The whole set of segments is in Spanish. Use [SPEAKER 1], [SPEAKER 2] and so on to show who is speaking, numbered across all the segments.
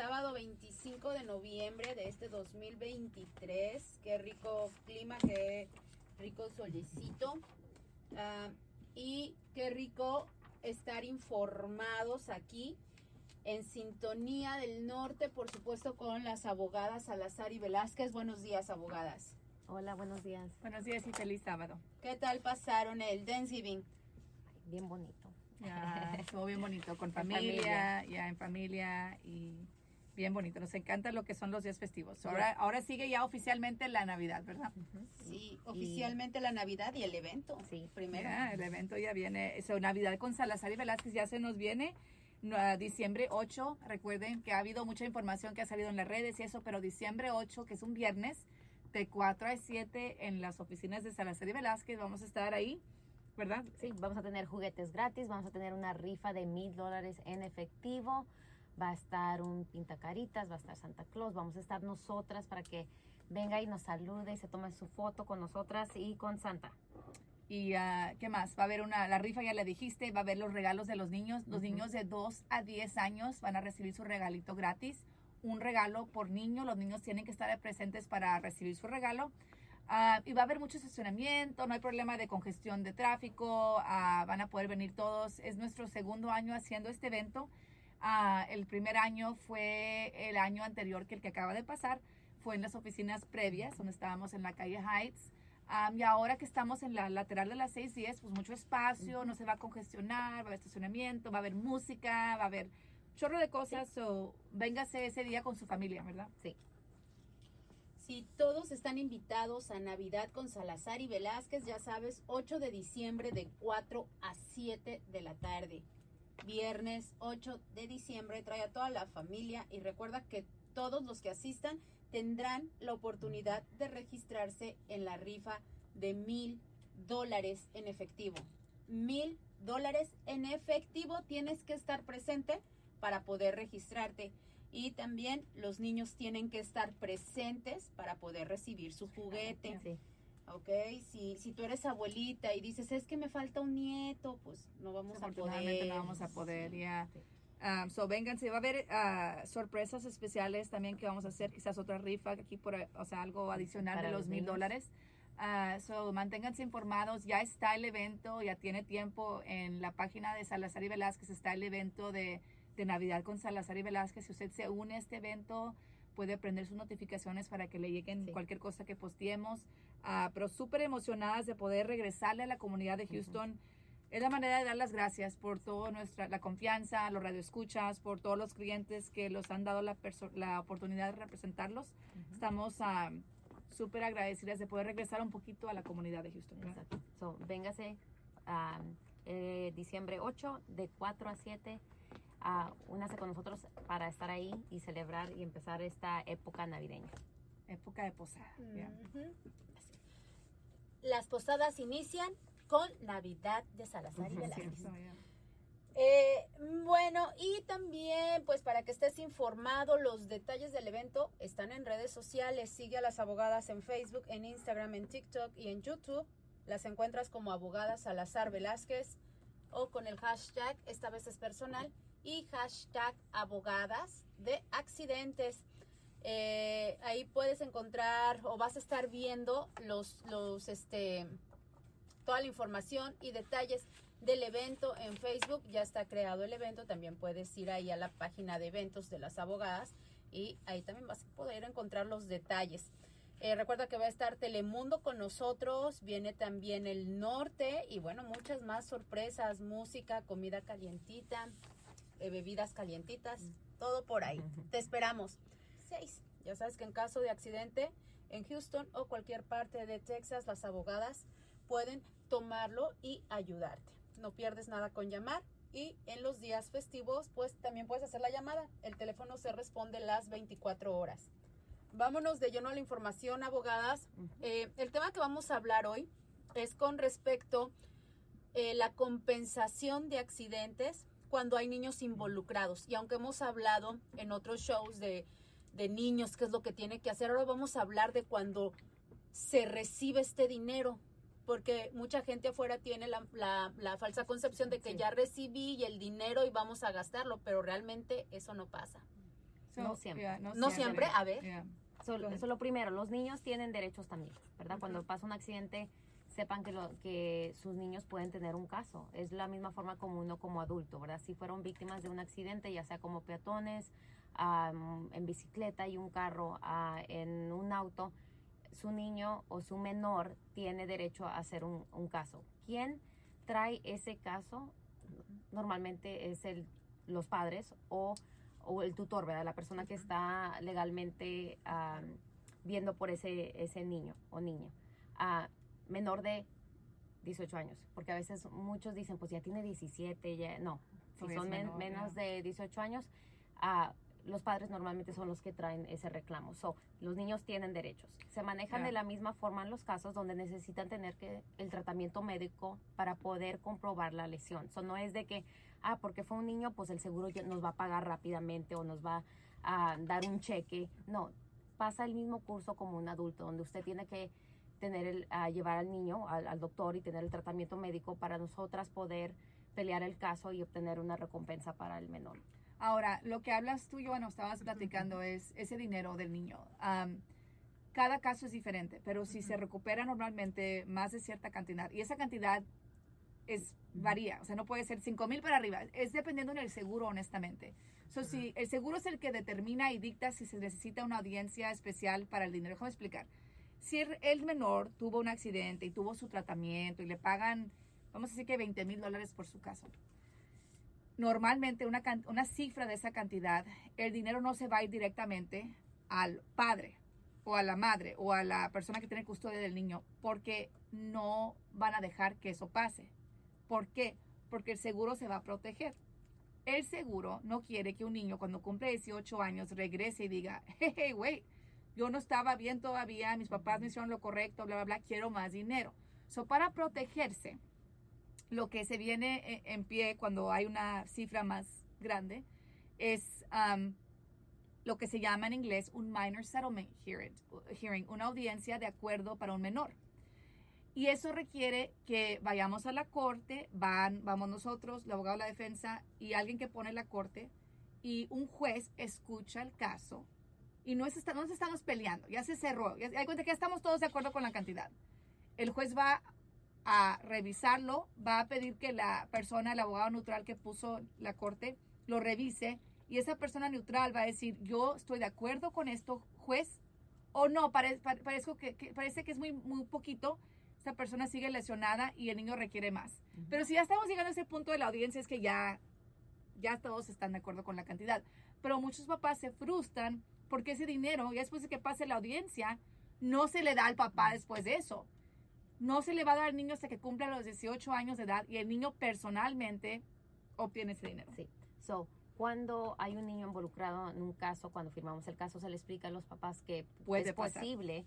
[SPEAKER 1] sábado 25 de noviembre de este 2023. Qué rico clima, qué rico solecito. Ah, y qué rico estar informados aquí en sintonía del norte, por supuesto, con las abogadas Salazar y Velázquez. Buenos días, abogadas.
[SPEAKER 2] Hola, buenos días.
[SPEAKER 3] Buenos días y feliz sábado.
[SPEAKER 1] ¿Qué tal pasaron el Thanksgiving?
[SPEAKER 2] Bien bonito.
[SPEAKER 3] Ya, estuvo bien bonito, con familia, ya en familia y bien bonito. Nos encanta lo que son los días festivos. Ahora, ahora sigue ya oficialmente la Navidad, ¿verdad?
[SPEAKER 1] Sí, oficialmente la Navidad y el evento.
[SPEAKER 2] Sí.
[SPEAKER 1] primero.
[SPEAKER 3] El evento ya viene. Eso, Navidad con Salazar y Velázquez ya se nos viene. No, a diciembre 8, recuerden que ha habido mucha información que ha salido en las redes y eso, pero diciembre 8, que es un viernes, de 4 a 7 en las oficinas de Salazar y Velázquez, vamos a estar ahí, ¿verdad?
[SPEAKER 2] Sí, vamos a tener juguetes gratis, vamos a tener una rifa de mil dólares en efectivo, va a estar un pintacaritas, va a estar Santa Claus, vamos a estar nosotras para que venga y nos salude y se tome su foto con nosotras y con Santa.
[SPEAKER 3] Y ah, qué más, va a haber una, la rifa ya le dijiste, va a haber los regalos de los niños. Los niños de 2 a 10 años van a recibir su regalito gratis. Un regalo por niño, los niños tienen que estar presentes para recibir su regalo. Ah, y va a haber mucho estacionamiento, no hay problema de congestión de tráfico, ah, van a poder venir todos. Es nuestro segundo año haciendo este evento. Ah, el primer año fue el año anterior que el que acaba de pasar, fue en las oficinas previas, donde estábamos en la calle Heights. Am, y ahora que estamos en la lateral de las 610, pues mucho espacio, no se va a congestionar, va a haber estacionamiento, va a haber música, va a haber chorro de cosas. So, véngase ese día con su familia, ¿verdad?
[SPEAKER 2] Sí.
[SPEAKER 1] Si todos están invitados a Navidad con Salazar y Velázquez, ya sabes, 8 de diciembre de 4 a 7 de la tarde. Viernes 8 de diciembre, trae a toda la familia y recuerda que todos los que asistan tendrán la oportunidad de registrarse en la rifa de mil dólares en efectivo. Mil dólares en efectivo tienes que estar presente para poder registrarte. Y también los niños tienen que estar presentes para poder recibir su juguete. Ok, si, si tú eres abuelita y dices, es que me falta un nieto, pues no vamos a poder.
[SPEAKER 3] no vamos a poder,
[SPEAKER 1] Sí.
[SPEAKER 3] ya.
[SPEAKER 2] Sí.
[SPEAKER 3] Um, so, vénganse, va a haber ah, sorpresas especiales también que vamos a hacer, quizás otra rifa aquí, por, o sea, algo adicional
[SPEAKER 2] Para
[SPEAKER 3] de
[SPEAKER 2] los
[SPEAKER 3] mil dólares. Ah, so, manténganse informados, ya está el evento, ya tiene tiempo en la página de Salazar y Velázquez, está el evento de, de Navidad con Salazar y Velázquez. Si usted se une a este evento, puede prender sus notificaciones para que le lleguen
[SPEAKER 2] Sí.
[SPEAKER 3] cualquier cosa que posteemos. Ah, pero súper emocionadas de poder regresarle a la comunidad de Houston. Es la manera de dar las gracias por toda nuestra la confianza, los radioescuchas, por todos los clientes que los han dado la, la oportunidad de representarlos. Estamos ah, súper agradecidas de poder regresar un poquito a la comunidad de Houston. ¿verdad?
[SPEAKER 2] Exacto. So, véngase a diciembre 8 de 4 a 7. a únase con nosotros para estar ahí y celebrar y empezar esta época navideña.
[SPEAKER 3] Época de posada.
[SPEAKER 1] Ujú. Las posadas inician con Navidad de Salazar y Velázquez. Eh, bueno, y también, pues para que estés informado, los detalles del evento están en redes sociales. Sigue a las abogadas en Facebook, en Instagram, en TikTok y en YouTube. Las encuentras como abogadas Salazar Velázquez o con el hashtag, esta vez es personal, y hashtag abogadas de accidentes. Eh, ahí puedes encontrar o vas a estar viendo los, los, este, toda la información y detalles del evento en Facebook. Ya está creado el evento. También puedes ir ahí a la página de eventos de las abogadas y ahí también vas a poder encontrar los detalles. Eh, recuerda que va a estar Telemundo con nosotros, viene también el norte y bueno, muchas más sorpresas, música, comida calientita, eh, bebidas calientitas, todo por ahí. Te esperamos. Seis. Ya sabes que en caso de accidente en Houston o cualquier parte de Texas, las abogadas pueden tomarlo y ayudarte. No pierdes nada con llamar y en los días festivos pues también puedes hacer la llamada. El teléfono se responde las 24 horas. Vámonos de lleno a la información, abogadas. Eh, el tema que vamos a hablar hoy es con respecto eh, la compensación de accidentes cuando hay niños involucrados. Y aunque hemos hablado en otros shows de, de niños, qué es lo que tiene que hacer, ahora vamos a hablar de cuando se recibe este dinero. Porque mucha gente afuera tiene la, la- la falsa concepción de que
[SPEAKER 2] Sí.
[SPEAKER 1] ya recibí y el dinero y vamos a gastarlo, pero realmente eso no pasa.
[SPEAKER 3] So,
[SPEAKER 2] No siempre.
[SPEAKER 3] yeah,
[SPEAKER 1] No siempre, a ver.
[SPEAKER 3] Yeah.
[SPEAKER 2] So,
[SPEAKER 3] Go ahead.
[SPEAKER 2] so, lo primero, los niños tienen derechos también, ¿verdad? Cuando pasa un accidente, sepan que, lo, que sus niños pueden tener un caso. Es la misma forma como uno como adulto, ¿verdad? Si fueron víctimas de un accidente, ya sea como peatones, am, en bicicleta y un carro, ah, en un auto, su niño o su menor tiene derecho a hacer un, un caso. ¿Quién trae ese caso? Normalmente es el, los padres o, o el tutor, ¿verdad? La persona que está legalmente am, viendo por ese, ese niño o niña. Ah, menor de 18 años, porque a veces muchos dicen, pues ya tiene 17, ya no. Si son
[SPEAKER 3] es
[SPEAKER 2] men-
[SPEAKER 3] menor,
[SPEAKER 2] menos de 18 años, ah, los padres normalmente son los que traen ese reclamo. So, los niños tienen derechos. Se manejan de la misma forma en los casos donde necesitan tener que el tratamiento médico para poder comprobar la lesión. So, no es de que, ah, porque fue un niño, pues el seguro nos va a pagar rápidamente o nos va a dar un cheque. No, pasa el mismo curso como un adulto, donde usted tiene que tener el, a llevar al niño al, al doctor y tener el tratamiento médico para nosotras poder pelear el caso y obtener una recompensa para el menor.
[SPEAKER 3] Ahora, lo que hablas tú, Joana, estabas platicando es ese dinero del niño. Am, cada caso es diferente, pero si se recupera normalmente más de cierta cantidad, y esa cantidad es varía, o sea, no puede ser 5 mil para arriba, es dependiendo del seguro, honestamente. So, si el seguro es el que determina y dicta si se necesita una audiencia especial para el dinero, déjame explicar. Si el, el menor tuvo un accidente y tuvo su tratamiento y le pagan, vamos a decir que 20 mil dólares por su caso, normalmente una, una cifra de esa cantidad, el dinero no se va a ir directamente al padre o a la madre o a la persona que tiene custodia del niño porque no van a dejar que eso pase. ¿Por qué? Porque el seguro se va a proteger. El seguro no quiere que un niño cuando cumple 18 años regrese y diga, hey, hey, yo no estaba bien todavía, mis papás me hicieron lo correcto, bla, bla, bla, quiero más dinero. So, para protegerse, lo que se viene eh, en pie cuando hay una cifra más grande es um, lo que se llama en inglés un minor settlement hearing, una audiencia de acuerdo para un menor. Y eso requiere que vayamos a la corte, van, vamos nosotros, el abogado de la defensa y alguien que pone la corte y un juez escucha el caso y no, es, no nos estamos peleando, ya se cerró, ya, hay cuenta que ya estamos todos de acuerdo con la cantidad. El juez va a revisarlo, va a pedir que la persona, el abogado neutral que puso la corte, lo revise y esa persona neutral va a decir, yo estoy de acuerdo con esto, juez, o no, pare- pare- parezco que, que- parece que es muy, muy poquito, esta persona sigue lesionada y el niño requiere más. Pero si ya estamos llegando a ese punto de la audiencia es que ya, ya todos están de acuerdo con la cantidad. Pero muchos papás se frustran porque ese dinero, ya después de que pase la audiencia, no se le da al papá después de eso. No se le va a dar al niño hasta que cumpla los 18 años de edad y el niño personalmente obtiene ese dinero.
[SPEAKER 2] Sí. So, cuando hay un niño involucrado en un caso, cuando firmamos el caso, se le explica a los papás que
[SPEAKER 3] Puede
[SPEAKER 2] es
[SPEAKER 3] pasar.
[SPEAKER 2] posible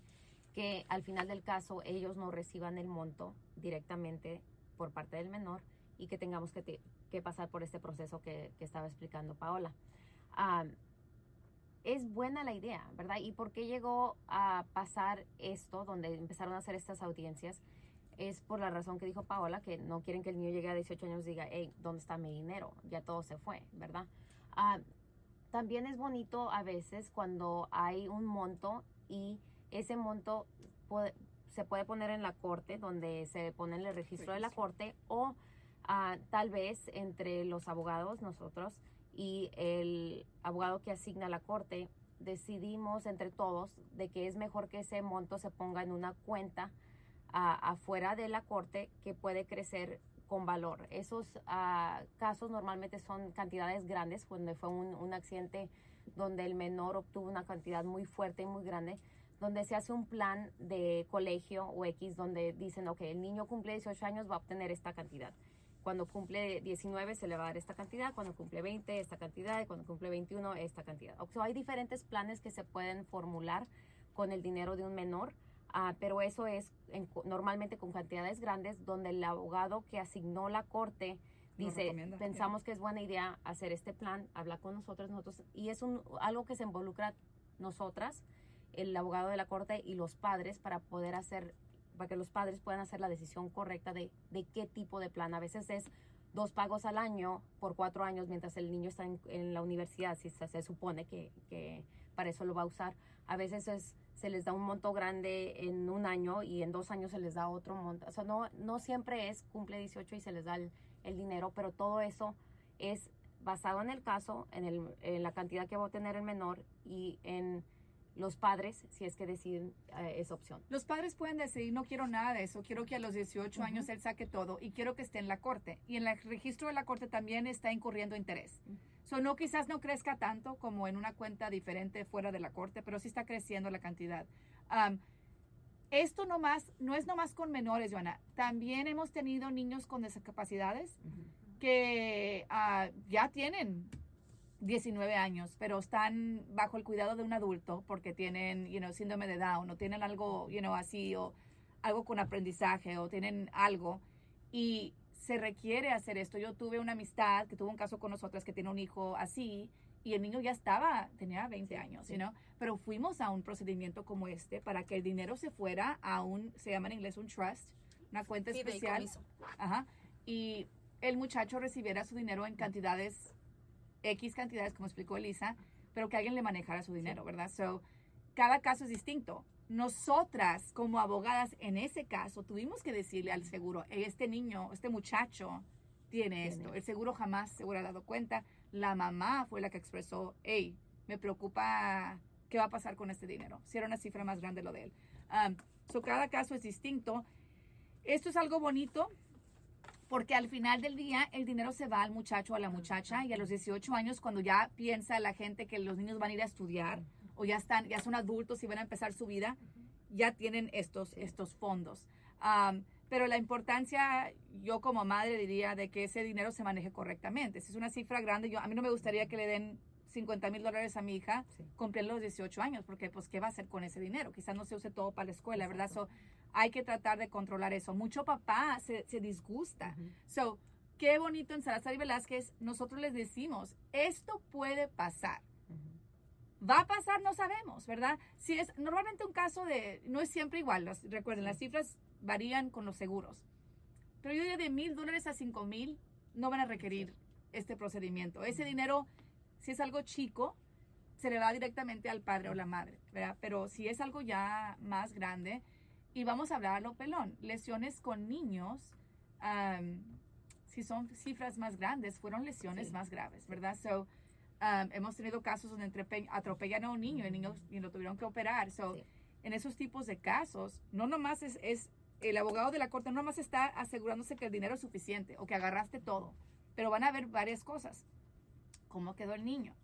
[SPEAKER 2] que al final del caso ellos no reciban el monto directamente por parte del menor y que tengamos que, te- que pasar por este proceso que, que estaba explicando Paola. Ah, es buena la idea, ¿verdad? ¿Y por qué llegó a pasar esto, donde empezaron a hacer estas audiencias? Es por la razón que dijo Paola, que no quieren que el niño llegue a 18 años y diga, hey, ¿dónde está mi dinero? Ya todo se fue, ¿verdad? Ah, también es bonito a veces cuando hay un monto y ese monto puede- se puede poner en la corte, donde se pone en el registro de la corte, o ah, tal vez entre los abogados, nosotros, y el abogado que asigna la corte, decidimos entre todos de que es mejor que ese monto se ponga en una cuenta ah, afuera de la corte que puede crecer con valor. Esos ah, casos normalmente son cantidades grandes, cuando fue un, un accidente donde el menor obtuvo una cantidad muy fuerte y muy grande, donde se hace un plan de colegio o X donde dicen, ok, el niño cumple 18 años, va a obtener esta cantidad. Cuando cumple 19 se le va a dar esta cantidad, cuando cumple 20 esta cantidad y cuando cumple 21 esta cantidad. O sea, hay diferentes planes que se pueden formular con el dinero de un menor, ah, pero eso es en- normalmente con cantidades grandes donde el abogado que asignó la corte dice, pensamos que es buena idea hacer este plan, habla con nosotros, nosotros, y es un, algo que se involucra nosotras, el abogado de la corte y los padres para poder hacer, para que los padres puedan hacer la decisión correcta de, de qué tipo de plan. A veces es dos pagos al año por cuatro años mientras el niño está en, en la universidad, si se, se supone que, que, para eso lo va a usar. A veces es, se les da un monto grande en un año y en dos años se les da otro monto. O sea, no, no siempre es cumple 18 y se les da el, dinero, pero todo eso es basado en el caso, en, el, en la cantidad que va a tener el menor y en los padres, si es que deciden eh, esa opción.
[SPEAKER 3] Los padres pueden decidir, no quiero nada de eso, quiero que a los 18 años él saque todo y quiero que esté en la corte. Y en el registro de la corte también está incurriendo interés. So, no, quizás no crezca tanto como en una cuenta diferente fuera de la corte, pero sí está creciendo la cantidad. Um, esto no, más, no es nomás con menores, Joana. También hemos tenido niños con discapacidades que uh, ya tienen 19 años, pero están bajo el cuidado de un adulto porque tienen, you know, síndrome de Down o tienen algo, you know, así o algo con aprendizaje o tienen algo y se requiere hacer esto. Yo tuve una amistad que tuvo un caso con nosotras que tiene un hijo así y el niño ya estaba, tenía 20 años, sí. ¿no? Pero fuimos a un procedimiento como este para que el dinero se fuera a un, se llama en inglés un trust, una cuenta especial. Ajá. Y el muchacho recibiera su dinero en cantidades X cantidades, como explicó Elisa, pero que alguien le manejara su dinero, ¿verdad? So, cada caso es distinto. Nosotras, como abogadas, en ese caso, tuvimos que decirle al seguro, este niño, este muchacho tiene esto. El seguro jamás se hubiera dado cuenta. La mamá fue la que expresó, hey, me preocupa qué va a pasar con este dinero. Si era una cifra más grande lo de él. Um, so, cada caso es distinto. Esto es algo bonito porque al final del día el dinero se va al muchacho o a la muchacha y a los 18 años cuando ya piensa la gente que los niños van a ir a estudiar o ya están ya son adultos y van a empezar su vida ya tienen estos estos fondos. Um, pero la importancia yo como madre diría de que ese dinero se maneje correctamente. Si es una cifra grande yo a mí no me gustaría que le den 50 mil dólares a mi hija
[SPEAKER 2] Sí.
[SPEAKER 3] cumplir los 18 años porque pues qué va a hacer con ese dinero quizás no se use todo para la escuela verdad so, hay que tratar de controlar eso. Mucho papá se, se disgusta. So, qué bonito en Salazar y Velázquez, nosotros les decimos, esto puede pasar. Va a pasar, no sabemos, ¿verdad? Si es normalmente un caso de, no es siempre igual, las- recuerden, las cifras varían con los seguros. Pero yo diría de mil dólares a cinco mil no van a requerir este procedimiento. Ese dinero, si es algo chico, se le va directamente al padre o la madre, ¿verdad? Pero si es algo ya más grande, y vamos a hablar a lo pelón, lesiones con niños, si son cifras más grandes, fueron lesiones
[SPEAKER 2] Sí.
[SPEAKER 3] más graves, ¿verdad? So, um, hemos tenido casos donde atropellan a un niño y, el niño y lo tuvieron que operar. So,
[SPEAKER 2] Sí.
[SPEAKER 3] En esos tipos de casos, no nomás es, es el abogado de la corte, no nomás está asegurándose que el dinero es suficiente o que agarraste todo, pero van a haber varias cosas. ¿Cómo quedó el niño?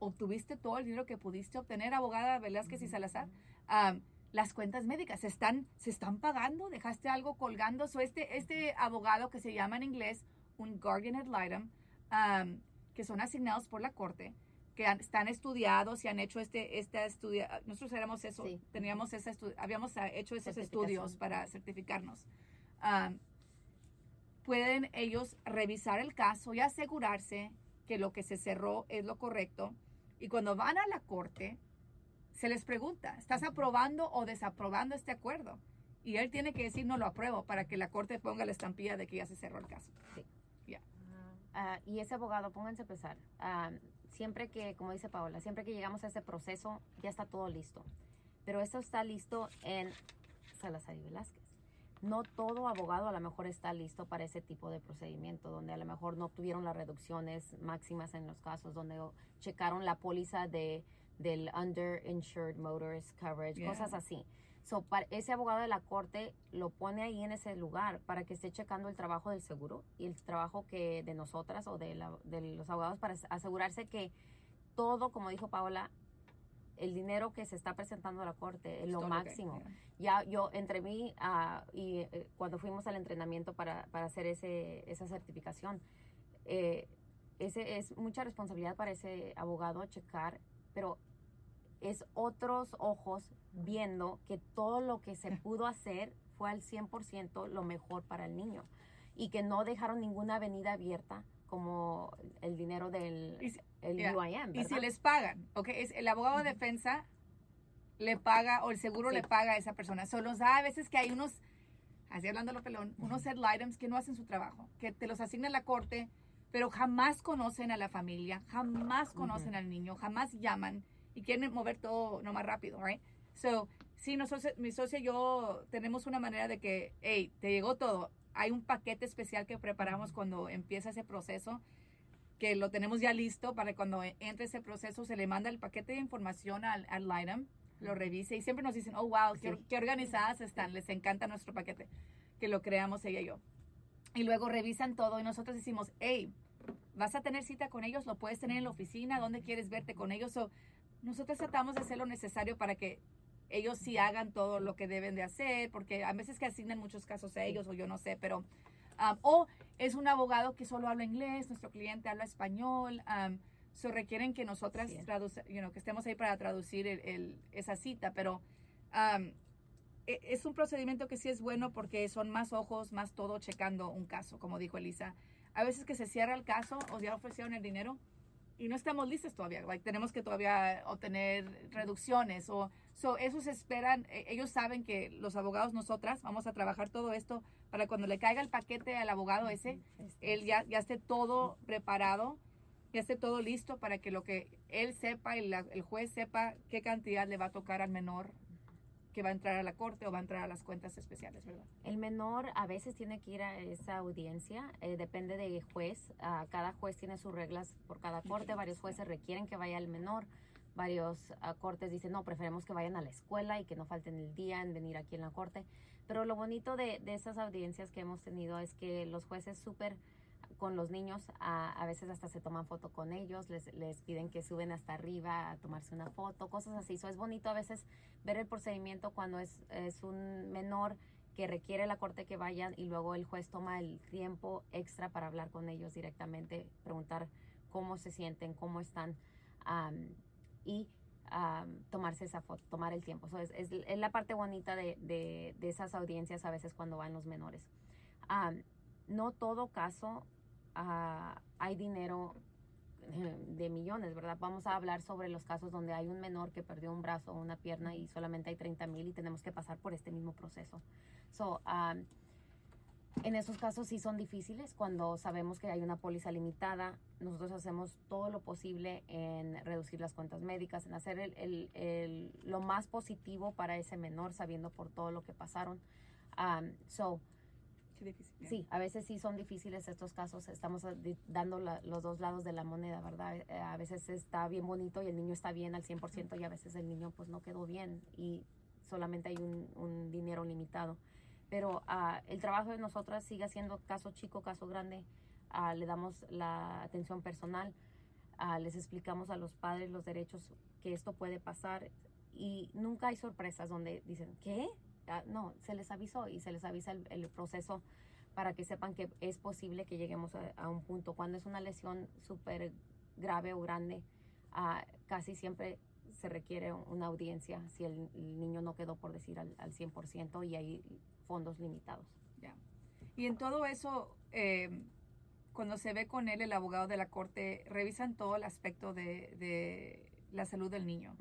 [SPEAKER 3] ¿Obtuviste todo el dinero que pudiste obtener, abogada Velázquez y Salazar? Um, las cuentas médicas se están, se están pagando, dejaste algo colgando. So este, este abogado que se llama en inglés un guardian ad litem, um, que son asignados por la corte, que han- están estudiados y han hecho este, este estudio. Nosotros éramos eso,
[SPEAKER 2] Sí.
[SPEAKER 3] teníamos estu- habíamos hecho esos estudios para certificarnos. Um, pueden ellos revisar el caso y asegurarse que lo que se cerró es lo correcto. Y cuando van a la corte, se les pregunta, ¿estás aprobando o desaprobando este acuerdo? Y él tiene que decir, no lo apruebo, para que la corte ponga la estampilla de que ya se cerró el caso.
[SPEAKER 2] Ah, y ese abogado, pónganse a pensar, ah, siempre que, como dice Paola, siempre que llegamos a ese proceso, ya está todo listo. Pero esto está listo en Salazar y Velázquez. No todo abogado a lo mejor está listo para ese tipo de procedimiento, donde a lo mejor no obtuvieron las reducciones máximas en los casos, donde checaron la póliza de, del underinsured motorist coverage,
[SPEAKER 3] Yeah.
[SPEAKER 2] cosas así. So, para ese abogado de la corte lo pone ahí en ese lugar para que esté checando el trabajo del seguro y el trabajo que de nosotras o de, la- de los abogados para asegurarse que todo, como dijo Paola, el dinero que se está presentando a la corte es lo máximo.
[SPEAKER 3] yeah.
[SPEAKER 2] Ya yo entre mí ah, y eh, cuando fuimos al entrenamiento para, para hacer ese, esa certificación, eh, ese es mucha responsabilidad para ese abogado checar, pero es otros ojos viendo que todo lo que se pudo hacer fue al 100% lo mejor para el niño y que no dejaron ninguna avenida abierta como el dinero del
[SPEAKER 3] si-
[SPEAKER 2] el
[SPEAKER 3] yeah.
[SPEAKER 2] UIM,
[SPEAKER 3] Y si les pagan, ¿ok? Es, el abogado de defensa le paga o el seguro
[SPEAKER 2] Sí.
[SPEAKER 3] le paga a esa persona. Solo da a veces que hay unos así hablando lo pelón, unos set items que no hacen su trabajo, que te los asigna la corte, pero jamás conocen a la familia, jamás conocen al niño, jamás llaman y quieren mover todo no más rápido, right? So, sí, nosotros, mi socia y yo tenemos una manera de que, hey, te llegó todo. Hay un paquete especial que preparamos cuando empieza ese proceso, que lo tenemos ya listo para cuando entre ese proceso se le manda el paquete de información al, al item, lo revise y siempre nos dicen, oh, wow, qué, qué organizadas están, les encanta nuestro paquete, que lo creamos ella y yo. Y luego revisan todo y nosotros decimos, hey, vas a tener cita con ellos, lo puedes tener en la oficina, ¿dónde quieres verte con ellos? So, nosotros tratamos de hacer lo necesario para que ellos sí hagan todo lo que deben de hacer, porque a veces que asignan muchos casos a ellos o yo no sé, pero... um, o es un abogado que solo habla inglés, nuestro cliente habla español, um, so requieren que nosotras
[SPEAKER 2] Sí.
[SPEAKER 3] traduce- you know, que estemos ahí para traducir el- el- esa cita, pero um, e- es un procedimiento que sí es bueno porque son más ojos, más todo checando un caso, como dijo Elisa. A veces que se cierra el caso o ya ofrecieron el dinero y no estamos listos todavía. like, tenemos que todavía obtener reducciones o so, esos esperan, e- ellos saben que los abogados nosotras vamos a trabajar todo esto para cuando le caiga el paquete al abogado ese, él ya, ya esté todo preparado, ya esté todo listo para que lo que él sepa y la- el juez sepa qué cantidad le va a tocar al menor que va a entrar a la corte o va a entrar a las cuentas especiales, ¿verdad?
[SPEAKER 2] El menor a veces tiene que ir a esa audiencia, eh, depende del juez. ah, cada juez tiene sus reglas por cada corte. Varios jueces requieren que vaya el menor. Varios ah, cortes dicen, no, preferemos que vayan a la escuela y que no falten el día en venir aquí en la corte. Pero lo bonito de, de esas audiencias que hemos tenido es que los jueces súper con los niños, a, a veces hasta se toman foto con ellos, les, les piden que suben hasta arriba a tomarse una foto, cosas así. Eso es bonito a veces ver el procedimiento cuando es, es un menor que requiere la corte que vayan y luego el juez toma el tiempo extra para hablar con ellos directamente, preguntar cómo se sienten, cómo están am, y am, tomarse esa foto, tomar el tiempo. So, es, es- es la parte bonita de, de- de esas audiencias a veces cuando van los menores. Am, no todo caso ah, hay dinero eh, de millones, ¿verdad? Vamos a hablar sobre los casos donde hay un menor que perdió un brazo o una pierna y solamente hay 30 mil y tenemos que pasar por este mismo proceso. So, um, en esos casos sí son difíciles cuando sabemos que hay una póliza limitada. Nosotros hacemos todo lo posible en reducir las cuentas médicas, en hacer el, el- el- lo más positivo para ese menor, sabiendo por todo lo que pasaron. Um, so,
[SPEAKER 3] Qué difícil.
[SPEAKER 2] Sí, a veces sí son difíciles estos casos. Estamos eh, di- dando la- los dos lados de la moneda, ¿verdad? Eh, a veces está bien bonito y el niño está bien al 100% y a veces el niño pues no quedó bien y solamente hay un, un dinero limitado. Pero ah, el trabajo de nosotras sigue siendo caso chico, caso grande. Ah, le damos la atención personal, ah, les explicamos a los padres los derechos que esto puede pasar y nunca hay sorpresas donde dicen, ¿qué? No, se les avisó y se les avisa el, el proceso para que sepan que es posible que lleguemos a, un punto. Cuando es una lesión súper grave o grande, casi siempre se requiere una audiencia si el, niño no quedó, por decir, al, al 100% y hay fondos limitados.
[SPEAKER 3] Y en todo eso, eh, cuando se ve con él, el abogado de la corte, revisan todo el aspecto de, de la salud del niño.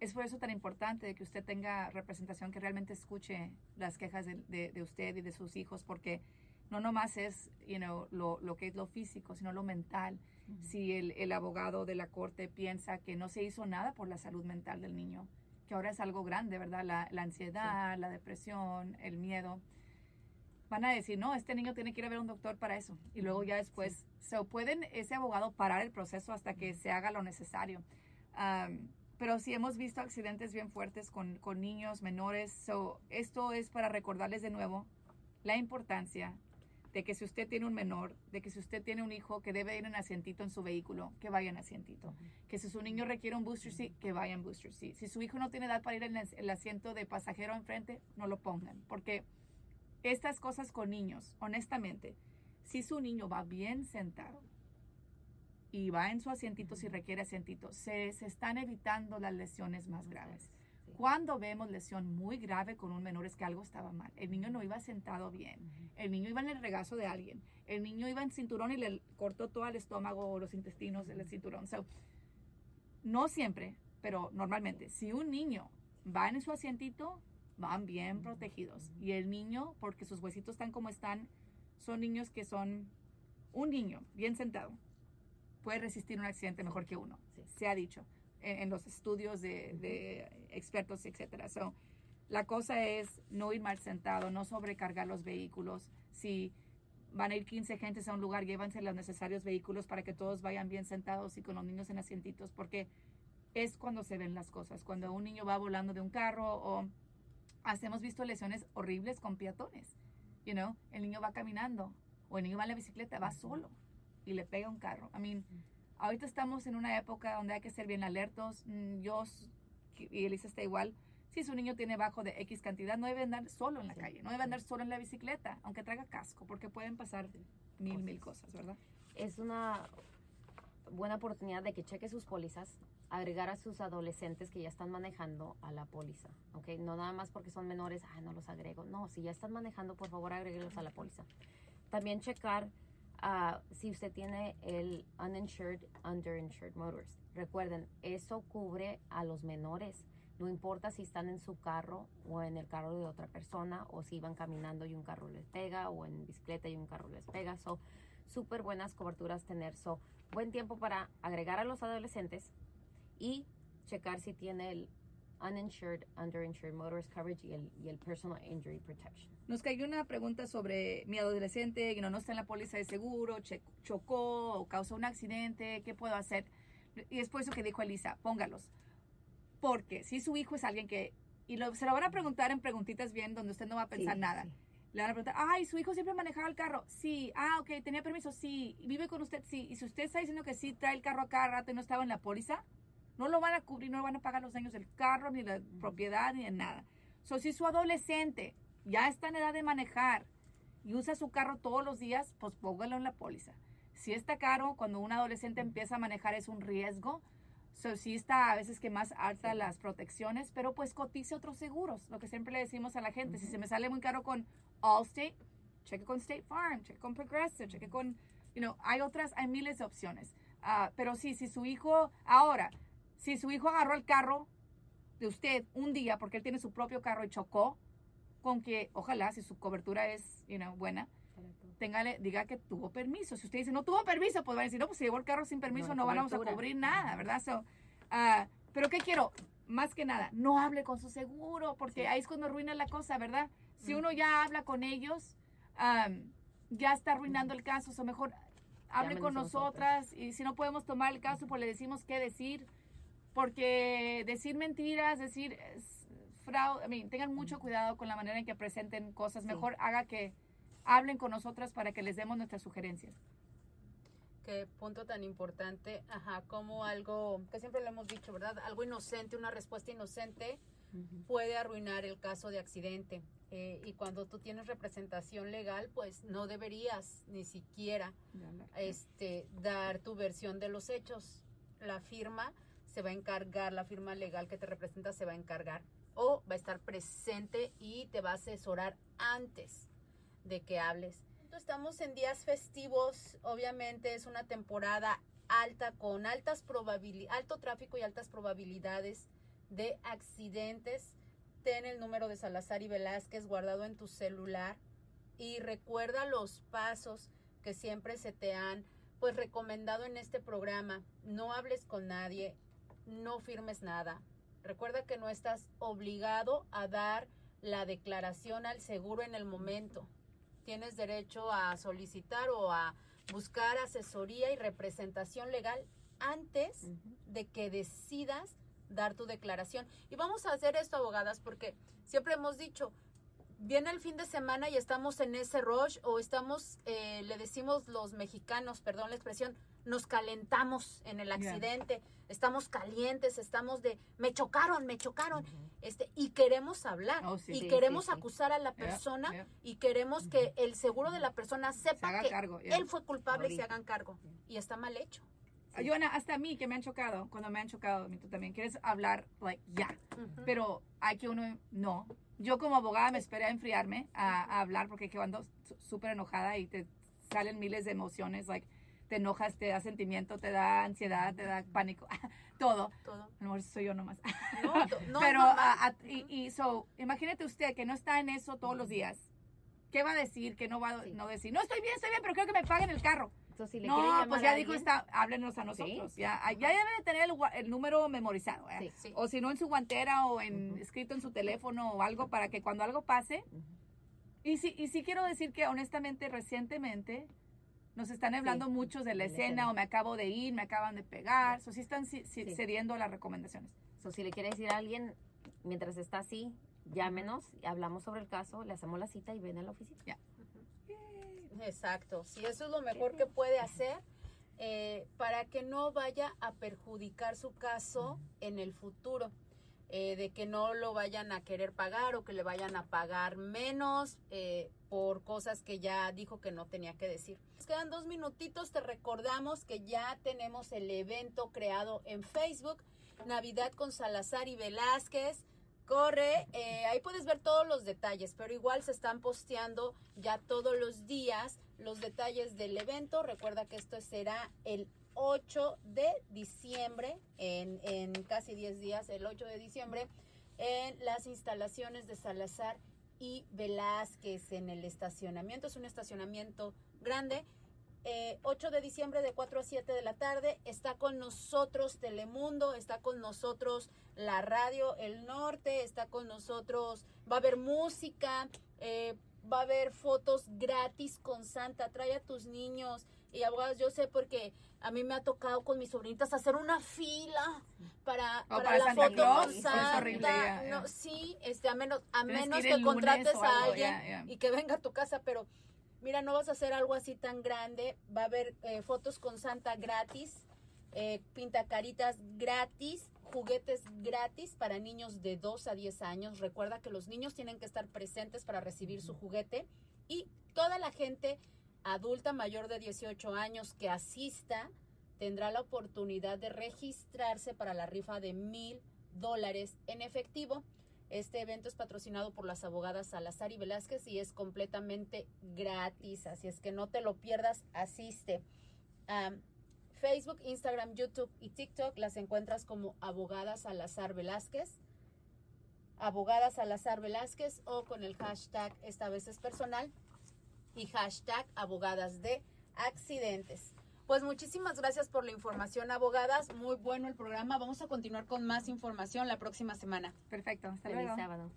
[SPEAKER 3] Es por eso tan importante de que usted tenga representación que realmente escuche las quejas de, de- de usted y de sus hijos, porque no nomás es you know, lo, lo que es lo físico, sino lo mental. Si el, el abogado de la corte piensa que no se hizo nada por la salud mental del niño, que ahora es algo grande, ¿verdad? La, la ansiedad, la depresión, el miedo. Van a decir, no, este niño tiene que ir a ver a un doctor para eso. Y luego ya después, so, pueden ese abogado parar el proceso hasta que se haga lo necesario. Am, pero sí hemos visto accidentes bien fuertes con, con niños menores. So, esto es para recordarles de nuevo la importancia de que si usted tiene un menor, de que si usted tiene un hijo que debe ir en asientito en su vehículo, que vaya en asientito. Que si su niño requiere un booster seat, que vaya en booster seat. Si su hijo no tiene edad para ir en el, el asiento de pasajero enfrente, no lo pongan. Porque estas cosas con niños, honestamente, si su niño va bien sentado y va en su asientito si requiere asientito, se, se están evitando las lesiones más graves. Cuando vemos lesión muy grave con un menor es que algo estaba mal. El niño no iba sentado bien. El niño iba en el regazo de alguien. El niño iba en cinturón y le cortó todo el estómago o los intestinos del cinturón. So, no siempre, pero normalmente, si un niño va en su asientito, van bien protegidos. Y el niño, porque sus huesitos están como están, son niños que son un niño bien sentado. Puede resistir un accidente mejor que uno, se ha dicho en, los estudios de, de expertos, etcétera. So, la cosa es no ir mal sentado, no sobrecargar los vehículos. Si van a ir 15 gentes a un lugar, llévanse los necesarios vehículos para que todos vayan bien sentados y con los niños en asientitos, porque es cuando se ven las cosas. Cuando un niño va volando de un carro o hemos visto lesiones horribles con peatones. You know, el niño va caminando o el niño va en la bicicleta, va solo y le pega un carro. I mean, ahorita estamos en una época donde hay que ser bien alertos. Mm, Yo y Elisa está igual. Si su niño tiene bajo de X cantidad, no debe andar solo en la
[SPEAKER 2] Sí,
[SPEAKER 3] calle, no debe andar solo en la bicicleta, aunque traiga casco, porque pueden pasar mil, mil cosas, ¿verdad?
[SPEAKER 2] es una buena oportunidad de que cheque sus pólizas, agregar a sus adolescentes que ya están manejando a la póliza, ¿ok? No nada más porque son menores, ah, no los agrego. No, si ya están manejando, por favor, agréguelos a la póliza. También checar ah, si usted tiene el uninsured, underinsured motorist. Recuerden, eso cubre a los menores. No importa si están en su carro o en el carro de otra persona o si van caminando y un carro les pega o en bicicleta y un carro les pega. So, súper buenas coberturas tener. So, buen tiempo para agregar a los adolescentes y checar si tiene el uninsured, underinsured motorist coverage y el, y el personal injury protection.
[SPEAKER 3] Nos cayó una pregunta sobre mi adolescente que no, no está en la póliza de seguro, che- chocó o causó un accidente, ¿qué puedo hacer? Y es por eso que dijo Elisa, póngalos. Porque si su hijo es alguien que, y lo- se lo van a preguntar en preguntitas bien donde usted no va a pensar
[SPEAKER 2] Sí,
[SPEAKER 3] nada.
[SPEAKER 2] sí.
[SPEAKER 3] Le van a preguntar, ay, su hijo siempre manejaba el carro. Sí, ah, ok, tenía permiso, sí. ¿Vive con usted? Sí. Y si usted está diciendo que sí trae el carro a cada rato y no estaba en la póliza, no lo van a cubrir, no van a pagar los daños del carro, ni la propiedad, ni de nada. So, si su adolescente ya está en edad de manejar y usa su carro todos los días, pues póngalo en la póliza. Si está caro, cuando un adolescente empieza a manejar es un riesgo. So, sí está a veces que más alta las protecciones, pero pues cotice otros seguros. Lo que siempre le decimos a la gente, si se me sale muy caro con Allstate, cheque con State Farm, cheque con Progressive, cheque con, you know, hay otras, hay miles de opciones. Ah, pero sí, si su hijo, ahora, si su hijo agarró el carro de usted un día porque él tiene su propio carro y chocó, con que, ojalá, si su cobertura es, you know, buena, téngale, diga que tuvo permiso. Si usted dice no tuvo permiso, pues van a decir, no, pues si llevó el carro sin permiso, no, vamos a cubrir nada, ¿verdad? So, ah, pero ¿qué quiero? Más que nada, no hable con su seguro, porque
[SPEAKER 2] Sí.
[SPEAKER 3] ahí es cuando arruina la cosa, ¿verdad? Si uno ya habla con ellos, am, ya está arruinando el caso, o mejor hable con
[SPEAKER 2] Llámenos a nosotras.
[SPEAKER 3] nosotras y si no podemos tomar el caso, pues le decimos qué decir, porque decir mentiras, decir fraude, I mean, tengan mucho cuidado con la manera en que presenten cosas,
[SPEAKER 2] Sí.
[SPEAKER 3] mejor haga que hablen con nosotras para que les demos nuestras sugerencias.
[SPEAKER 1] Qué punto tan importante, ajá, como algo que siempre lo hemos dicho, ¿verdad? Algo inocente, una respuesta inocente puede arruinar el caso de accidente. Eh, y cuando tú tienes representación legal, pues no deberías ni siquiera este, dar tu versión de los hechos. La firma se va a encargar, la firma legal que te representa se va a encargar o va a estar presente y te va a asesorar antes de que hables. Estamos en días festivos, obviamente es una temporada alta con altas alto tráfico y altas probabilidades de accidentes. Ten el número de Salazar y Velázquez guardado en tu celular y recuerda los pasos que siempre se te han pues recomendado en este programa. No hables con nadie, no firmes nada. Recuerda que no estás obligado a dar la declaración al seguro en el momento. Tienes derecho a solicitar o a buscar asesoría y representación legal antes de que decidas dar tu declaración. Y vamos a hacer esto, abogadas, porque siempre hemos dicho, viene el fin de semana y estamos en ese rush o estamos, eh, le decimos los mexicanos, perdón la expresión, nos calentamos en el
[SPEAKER 3] Yeah.
[SPEAKER 1] accidente, estamos calientes, estamos de, me chocaron, me chocaron, este, y queremos hablar,
[SPEAKER 3] Oh, sí.
[SPEAKER 1] y
[SPEAKER 2] Sí,
[SPEAKER 1] queremos
[SPEAKER 2] sí, sí.
[SPEAKER 1] acusar a la persona
[SPEAKER 3] yeah.
[SPEAKER 1] y queremos que el seguro de la persona
[SPEAKER 3] Se
[SPEAKER 1] sepa
[SPEAKER 3] haga
[SPEAKER 1] que
[SPEAKER 3] cargo. yeah.
[SPEAKER 1] él fue culpable y se
[SPEAKER 2] Ahorita.
[SPEAKER 1] hagan cargo. Y está mal hecho.
[SPEAKER 3] Ah, Joana, hasta a mí que me han chocado, cuando me han chocado, tú también quieres hablar, like, ya. Pero hay que uno, no. Yo como abogada me esperé a enfriarme, a, a hablar, porque que ando súper enojada y te salen miles de emociones. Like, te enojas, te da sentimiento, te da ansiedad, te da pánico, todo.
[SPEAKER 1] Todo.
[SPEAKER 3] A lo mejor soy yo nomás.
[SPEAKER 1] No, no,
[SPEAKER 3] Pero,
[SPEAKER 1] no,
[SPEAKER 3] a- a- y, y so, imagínate usted que no está en eso todos los días. ¿Qué va a decir? ¿Qué no va a
[SPEAKER 2] Sí.
[SPEAKER 3] no decir? No, estoy bien, estoy bien, pero creo que me paguen el carro.
[SPEAKER 2] Entonces, si le
[SPEAKER 3] No,
[SPEAKER 2] llamar
[SPEAKER 3] pues
[SPEAKER 2] a
[SPEAKER 3] ya dijo,
[SPEAKER 2] alguien,
[SPEAKER 3] está, háblenos a nosotros. Ya, ya debe de tener el, el número memorizado. ¿eh?
[SPEAKER 2] Sí.
[SPEAKER 1] Sí.
[SPEAKER 3] O si no, en su guantera o en,
[SPEAKER 2] Ujú.
[SPEAKER 3] escrito en su teléfono o algo para que cuando algo pase.
[SPEAKER 2] Ujú.
[SPEAKER 3] Y sí, y sí quiero decir que honestamente, recientemente, nos están hablando muchos de la
[SPEAKER 2] la
[SPEAKER 3] escena
[SPEAKER 2] escena.
[SPEAKER 3] o me acabo de ir, me acaban de pegar. O sí están
[SPEAKER 2] Sí.
[SPEAKER 3] cediendo a las recomendaciones.
[SPEAKER 2] So, si le quiere decir a alguien, mientras está así, llámenos, y hablamos sobre el caso, le hacemos la cita y ven a la oficina.
[SPEAKER 1] Exacto, si eso es lo mejor que puede hacer eh, para que no vaya a perjudicar su caso en el futuro, eh, de que no lo vayan a querer pagar o que le vayan a pagar menos eh, por cosas que ya dijo que no tenía que decir. Nos quedan dos minutitos, te recordamos que ya tenemos el evento creado en Facebook, Navidad con Salazar y Velázquez. Corre, eh, ahí puedes ver todos los detalles, pero igual se están posteando ya todos los días los detalles del evento. Recuerda que esto será el 8 de diciembre, en, en casi 10 días, el 8 de diciembre, en las instalaciones de Salazar y Velázquez en el estacionamiento. Es un estacionamiento grande. Eh, 8 de diciembre de 4 a 7 de la tarde. Está con nosotros Telemundo, está con nosotros la radio El Norte, está con nosotros, va a haber música, eh, va a haber fotos gratis con Santa. Trae a tus niños y abogados. Yo sé porque a mí me ha tocado con mis sobrinitas hacer una fila para, para
[SPEAKER 3] para
[SPEAKER 1] la
[SPEAKER 3] Santa
[SPEAKER 1] foto
[SPEAKER 3] Claus,
[SPEAKER 1] con Santa.
[SPEAKER 3] horrible, ya, ya.
[SPEAKER 1] No, sí, este, a menos, a
[SPEAKER 3] Tienes
[SPEAKER 1] menos que, contrates a alguien
[SPEAKER 3] ya.
[SPEAKER 1] y que venga a tu casa, pero mira, no vas a hacer algo así tan grande. Va a haber eh, fotos con Santa gratis, eh, pintacaritas gratis, juguetes gratis para niños de 2 a 10 años. Recuerda que los niños tienen que estar presentes para recibir su juguete y toda la gente adulta mayor de 18 años que asista tendrá la oportunidad de registrarse para la rifa de mil dólares en efectivo. Este evento es patrocinado por las abogadas Salazar y Velázquez y es completamente gratis, así es que no te lo pierdas, asiste. Am, Facebook, Instagram, YouTube y TikTok las encuentras como abogadas Salazar Velázquez, abogadas Salazar Velázquez o con el hashtag esta vez es personal y hashtag abogadas de accidentes. Pues muchísimas gracias por la información, abogadas. Muy bueno el programa. Vamos a continuar con más información la próxima semana.
[SPEAKER 3] Perfecto. Hasta
[SPEAKER 2] Feliz
[SPEAKER 3] luego.
[SPEAKER 2] sábado.